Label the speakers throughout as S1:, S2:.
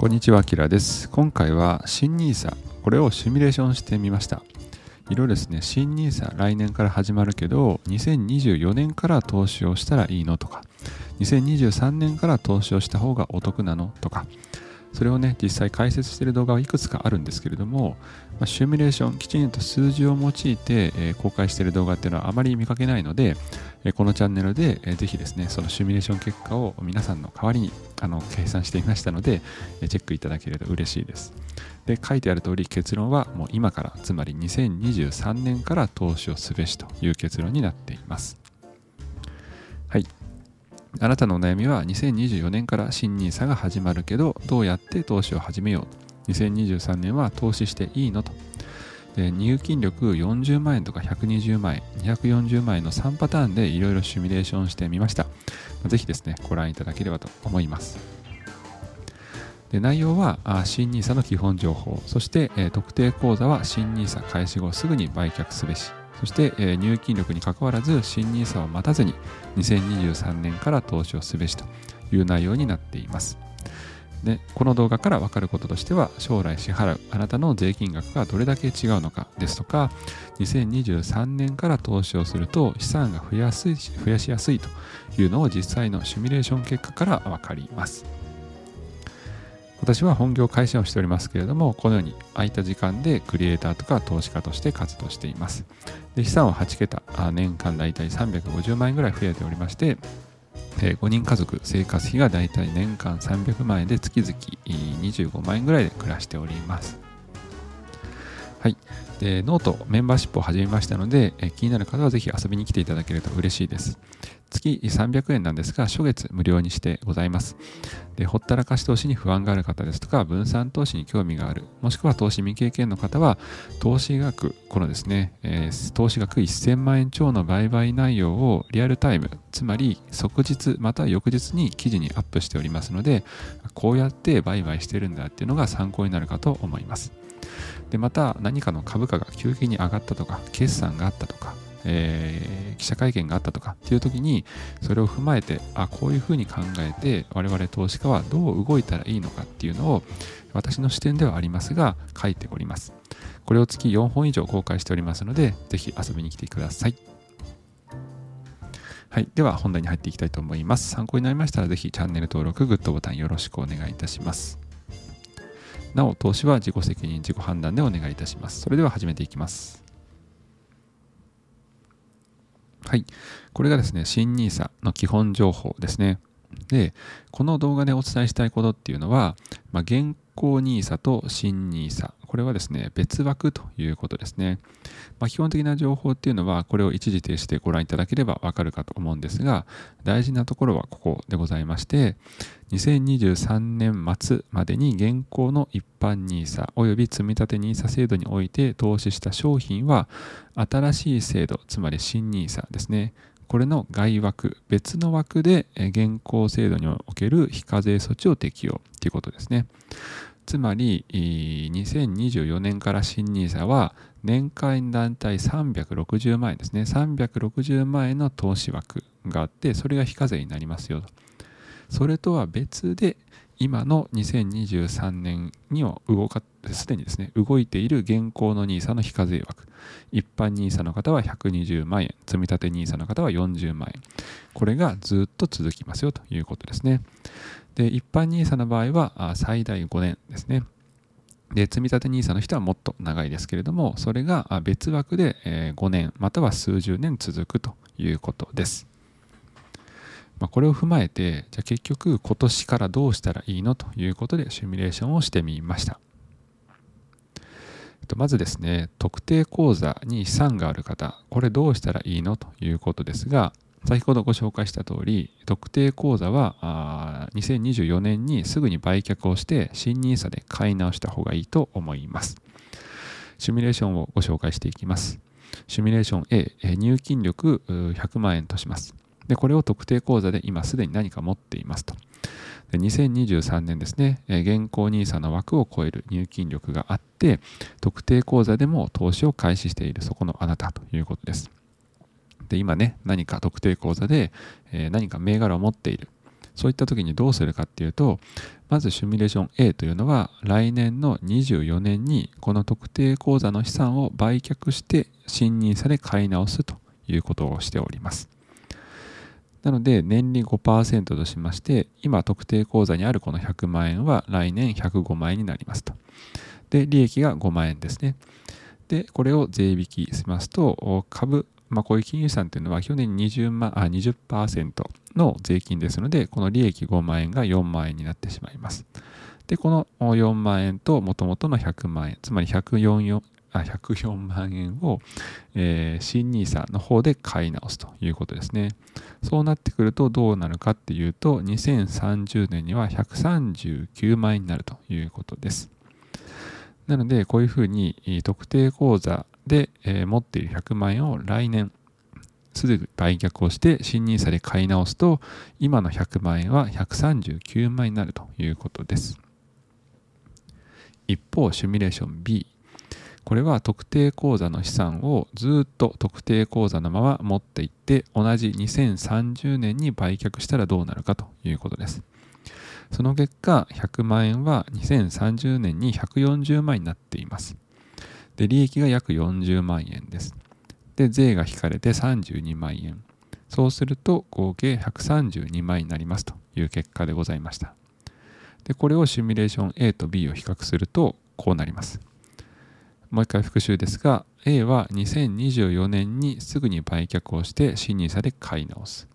S1: こんにちは、キラです。今回は新 NISA、これをシミュレーションしてみました。いろいろですね、新 NISA 来年から始まるけど、2024年から投資をしたらいいのとか、2023年から投資をした方がお得なのとか、それをね、実際解説している動画はいくつかあるんですけれども、まあ、シミュレーション、きちんと数字を用いて、え、公開している動画っていうのはあまり見かけないので、え、このチャンネルで、えー、ぜひですね、そのシミュレーション結果を皆さんの代わりにあの計算していましたので、えチェックいただけると嬉しいです。で、書いてある通り結論はもう今から、つまり2023年から投資をすべしという結論になっています。あなたのお悩みは2024年から新 NISA が始まるけどどうやって投資を始めよう2023年は投資していいのと。で入金力40万円とか120万円240万円の3パターンでいろいろシミュレーションしてみました。ぜひですねご覧いただければと思います。で内容は新 NISA の基本情報。そして、え特定口座は新 NISA 開始後すぐに売却すべし。そして、え入金力にかかわらず新 NISA を待たずに2023年から投資をすべしという内容になっています。でこの動画から分かることとしては将来支払うあなたの税金額がどれだけ違うのかですとか2023年から投資をすると資産が増やす増やしやすいというのを実際のシミュレーション結果から分かります。私は本業会社をしておりますけれども、このように空いた時間でクリエイターとか投資家として活動しています。で資産は8桁、年間だいたい350万円ぐらい増えておりまして、5人家族生活費がだいたい年間300万円で月々25万円ぐらいで暮らしております。はい。で、ノートメンバーシップを始めましたので、気になる方はぜひ遊びに来ていただけると嬉しいです。月300円なんですが、初月無料にしてございます。で、ほったらかし投資に不安がある方ですとか、分散投資に興味がある、もしくは投資未経験の方は、投資額、このですね、えー、投資額1000万円超の売買内容をリアルタイム、つまり即日または翌日に記事にアップしておりますので、こうやって売買してるんだっていうのが参考になるかと思います。で、また何かの株価が急激に上がったとか、決算があったとか、えー、記者会見があったとかっていう時にそれを踏まえてあこういうふうに考えて我々投資家はどう動いたらいいのかっていうのを私の視点ではありますが書いておりますこれを月4本以上公開しておりますのでぜひ遊びに来てくださいはい。では本題に入っていきたいと思います。参考になりましたらぜひチャンネル登録、グッドボタンよろしくお願いいたします。なお、投資は自己責任、自己判断でお願いいたします。それでは始めていきます。はい。これがですね、新 NISA の基本情報ですね。で、この動画でお伝えしたいことっていうのは、まあ、現行 NISA と新 NISA、これはですね、別枠ということですね。まあ、基本的な情報っていうのは、これを一時停止でご覧いただければわかるかと思うんですが、大事なところはここでございまして、2023年末までに現行の一般 NISA および積立 NISA 制度において投資した商品は、新しい制度、つまり新 NISA ですね。これの外枠、別の枠で現行制度における非課税措置を適用ということですね。つまり、2024年から新 NISA は年間団体360万円ですね。360万円の投資枠があって、それが非課税になりますよと。それとは別で、今の2023年には動かすでにですね動いている現行の NISA の非課税枠一般 NISA の方は120万円積立 NISA の方は40万円これがずっと続きますよということですねで一般 NISA の場合は最大5年ですねで積立 NISA の人はもっと長いですけれどもそれが別枠で5年または数十年続くということですまあ、これを踏まえて、じゃあ結局今年からどうしたらいいのということでシミュレーションをしてみました。まずですね、特定口座に資産がある方、これどうしたらいいのということですが、先ほどご紹介した通り、特定口座は2024年にすぐに売却をして新 NISA で買い直した方がいいと思います。シミュレーションをご紹介していきます。シミュレーション A、入金力100万円とします。で、これを特定口座で今すでに何か持っていますと。で2023年ですね、現行 NISA の枠を超える入金力があって、特定口座でも投資を開始しているそこのあなたということです。で、今ね、何か特定口座で、え何か銘柄を持っている。そういった時にどうするかっていうとまずシミュレーション A というのは来年の24年にこの特定口座の資産を売却して新 NISA で買い直すということをしております。なので年利5%としまして今特定口座にあるこの100万円は来年105万円になりますと。で利益が5万円ですね。でこれを税引きしますと株まあ、こういう金融資産というのは去年20万あ20%の税金ですので、この利益5万円が4万円になってしまいます。で、この4万円ともともとの100万円、つまり104あ104万円を、えー、新 NISA の方で買い直すということですね。そうなってくるとどうなるかっていうと、2030年には139万円になるということです。なので、こういうふうに特定口座で、えー、持っている100万円を来年すぐ売却をして新 NISA で買い直すと今の100万円は139万円になるということです。一方シミュレーション B これは特定口座の資産をずっと特定口座のまま持っていって同じ2030年に売却したらどうなるかということです。その結果100万円は2030年に140万円になっています。で、利益が約40万円です。で、税が引かれて32万円。そうすると合計132万円になりますという結果でございました。で、これをシミュレーション A と B を比較するとこうなります。もう一回復習ですが、A は2024年にすぐに売却をして新 NISA で買い直す。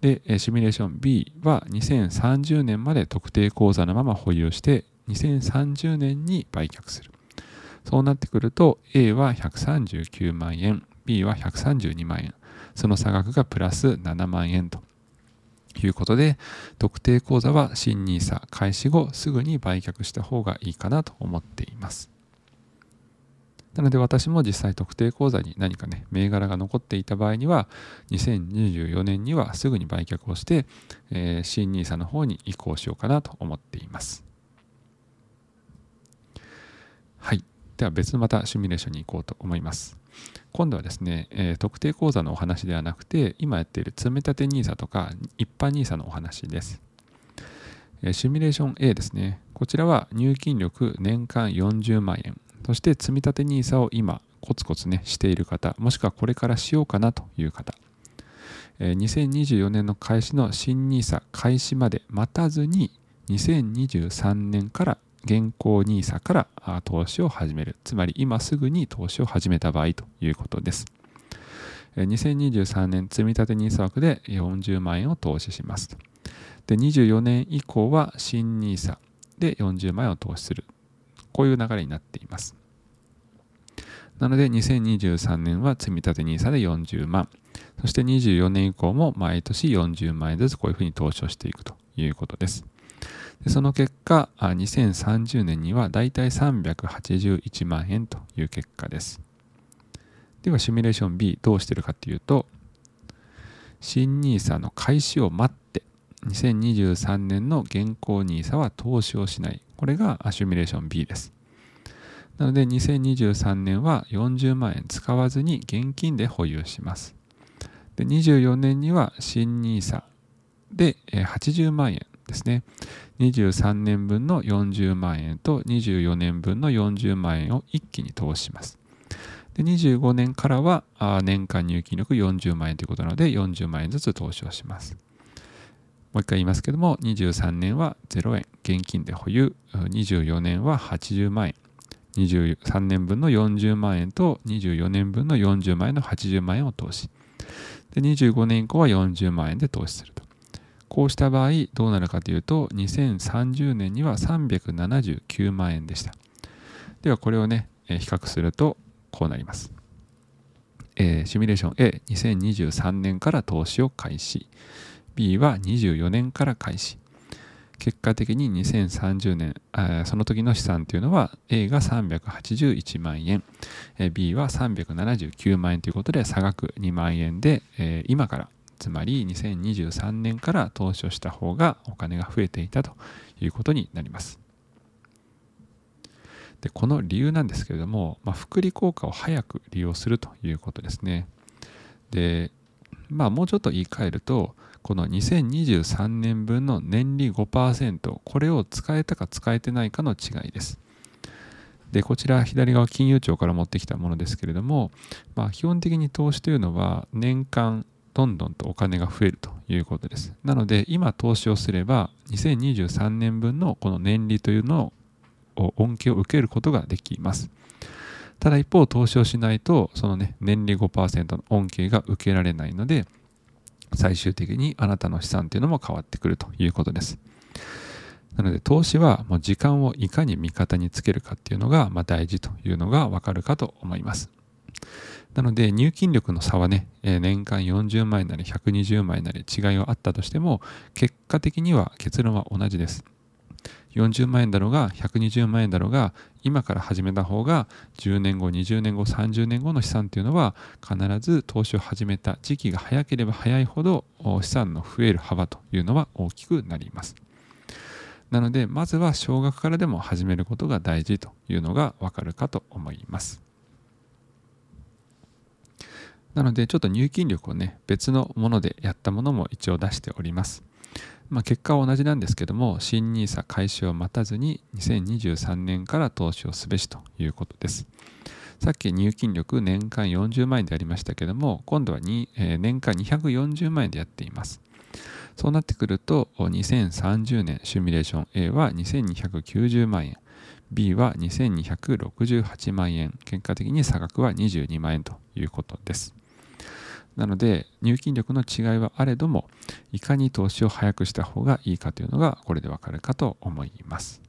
S1: で、シミュレーション B は2030年まで特定口座のまま保有して2030年に売却する。そうなってくると A は139万円 B は132万円。その差額がプラス7万円ということで特定口座は新 NISA 開始後すぐに売却した方がいいかなと思っています。なので私も実際特定口座に何かね銘柄が残っていた場合には2024年にはすぐに売却をして、えー、新 NISA の方に移行しようかなと思っています。はい。では別のまたシミュレーションに行こうと思います。今度はですね、えー、特定口座のお話ではなくて、今やっている積立 NISA とか一般 NISA のお話です。えー、シミュレーション A ですね。こちらは入金力年間40万円。そして積立 NISA を今コツコツねしている方、もしくはこれからしようかなという方。え、2024年の開始の新 NISA 開始まで待たずに2023年から現行 NISA から投資を始める。つまり今すぐに投資を始めた場合ということです。2023年積立 NISA 枠で40万円を投資します。で、24年以降は新 NISA で40万円を投資する。こういう流れになっています。なので2023年は積立 NISA で40万。そして24年以降も毎年40万円ずつこういうふうに投資をしていくということです。その結果、2030年にはだいたい381万円という結果です。では、シミュレーション B どうしてるかというと、新 NISA の開始を待って、2023年の現行 NISA は投資をしない。これがシミュレーション B です。なので、2023年は40万円使わずに現金で保有します。で24年には新 NISA で80万円ですね。23年分の40万円と24年分の40万円を一気に投資します。で25年からは年間入金力40万円ということなので40万円ずつ投資をします。もう一回言いますけども23年は0円。現金で保有。24年は80万円。23年分の40万円と24年分の40万円の80万円を投資。で25年以降は40万円で投資すると。こうした場合どうなるかというと2030年には379万円でした。ではこれをね比較するとこうなります、えー、シミュレーション A2023 年から投資を開始。B は24年から開始。結果的に2030年その時の資産というのは A が381万円 B は379万円ということで差額2万円で今からつまり2023年から投資をした方がお金が増えていたということになります。でこの理由なんですけれども、まあ、複利効果を早く利用するということですね。で、まあ、もうちょっと言い換えるとこの2023年分の年利5%これを使えたか使えてないかの違いですでこちら左側金融庁から持ってきたものですけれども、まあ、基本的に投資というのは年間どんどんとお金が増えるということです。なので今投資をすれば2023年分のこの年利というのを恩恵を受けることができます。ただ一方投資をしないとそのね年利5%の恩恵が受けられないので最終的にあなたの資産というのも変わってくるということです。なので投資はもう時間をいかに味方につけるかっていうのがま大事というのがわかるかと思います。なので入金力の差はね、年間40万円なり120万円なり違いはあったとしても結果的には結論は同じです。40万円だろうが120万円だろうが今から始めた方が10年後20年後30年後の資産というのは必ず投資を始めた時期が早ければ早いほど資産の増える幅というのは大きくなります。なのでまずは少額からでも始めることが大事というのがわかるかと思います。なのでちょっと入金力をね別のものでやったものも一応出しております。まあ、結果は同じなんですけども新 NISA 開始を待たずに2023年から投資をすべしということです。さっき入金力年間40万円でありましたけども今度は、えー、年間240万円でやっています。そうなってくると2030年シミュレーション A は2290万円 B は2268万円結果的に差額は22万円ということですなので入金力の違いはあれどもいかに投資を早くした方がいいかというのがこれでわかるかと思います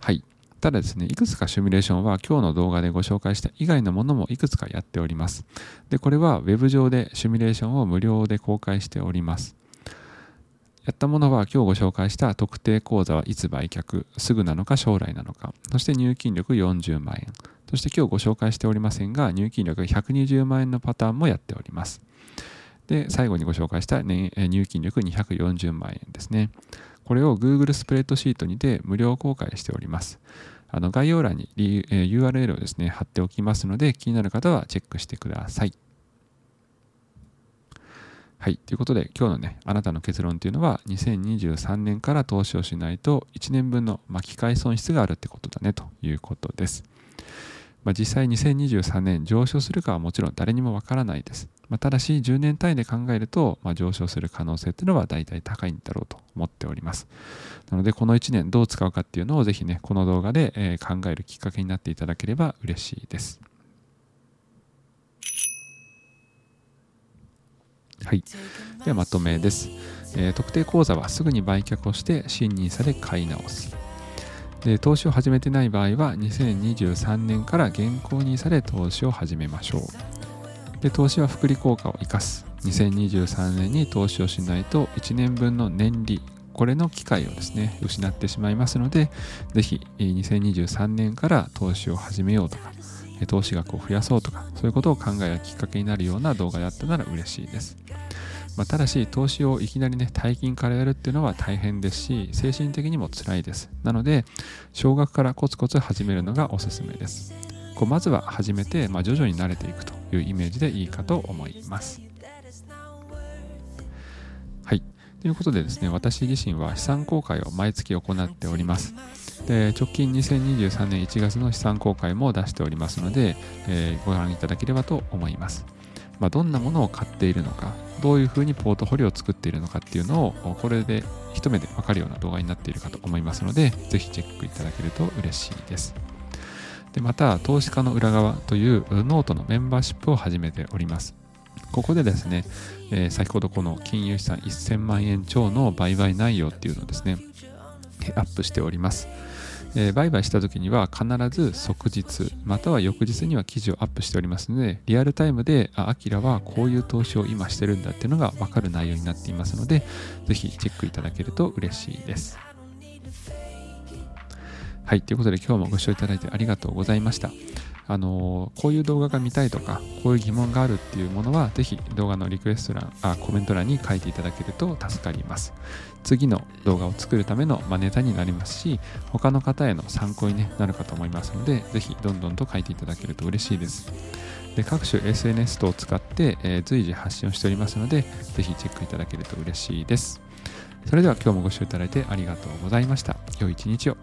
S1: はいただですね、いくつかシミュレーションは今日の動画でご紹介した以外のものもいくつかやっております。で、これは Web 上でシミュレーションを無料で公開しております。やったものは今日ご紹介した特定口座はいつ売却、すぐなのか将来なのか、そして入金力40万円、そして今日ご紹介しておりませんが、入金力120万円のパターンもやっております。で、最後にご紹介した、ね、入金力240万円ですね。これを Google スプレッドシートにて無料公開しております。あの概要欄に URL をですね、貼っておきますので、気になる方はチェックしてください。はい。ということで、今日のね、あなたの結論というのは、2023年から投資をしないと、1年分の巻き返損失があるってことだね、ということです。まあ、実際2023年上昇するかはもちろん誰にもわからないです。まあ、ただし10年単位で考えると、まあ、上昇する可能性っていうのは大体高いんだろうと思っております。なのでこの1年どう使うかっていうのをぜひね、この動画で、考えるきっかけになっていただければ嬉しいです。はい。ではまとめです。えー、特定口座はすぐに売却をして新 NISA で買い直す。で投資を始めてない場合は2023年から現行 NISA で投資を始めましょうで投資は複利効果を生かす2023年に投資をしないと1年分の年利これの機会をですね失ってしまいますのでぜひ2023年から投資を始めようとか投資額を増やそうとかそういうことを考えるきっかけになるような動画だったなら嬉しいです。まあ、ただし投資をいきなりね大金からやるっていうのは大変ですし精神的にも辛いです。なので少額からコツコツ始めるのがおすすめです。こうまずは始めて、まあ、徐々に慣れていくというイメージでいいかと思います。はい。ということでですね私自身は資産公開を毎月行っております。で直近2023年1月の資産公開も出しておりますので、えー、ご覧いただければと思いますまあ、どんなものを買っているのか、どういうふうにポートフォリオを作っているのかっていうのを、これで一目でわかるような動画になっているかと思いますので、ぜひチェックいただけると嬉しいです。で、また、投資家の裏側というノートのメンバーシップを始めております。ここでですね、えー、先ほどこの金融資産1000万円超の売買内容っていうのをですね、アップしております。えー、売買した時には必ず即日または翌日には記事をアップしておりますのでリアルタイムであアキラはこういう投資を今してるんだっていうのが分かる内容になっていますのでぜひチェックいただけると嬉しいですはいということで今日もご視聴いただいてありがとうございました。あのこういう動画が見たいとかこういう疑問があるっていうものはぜひ動画のリクエスト欄あコメント欄に書いていただけると助かります。次の動画を作るための、まネタになりますし他の方への参考に、なるかと思いますのでぜひどんどんと書いていただけると嬉しいです。で各種 SNS 等を使って、え、随時発信をしておりますのでぜひチェックいただけると嬉しいです。それでは今日もご視聴いただいてありがとうございました。良い一日を。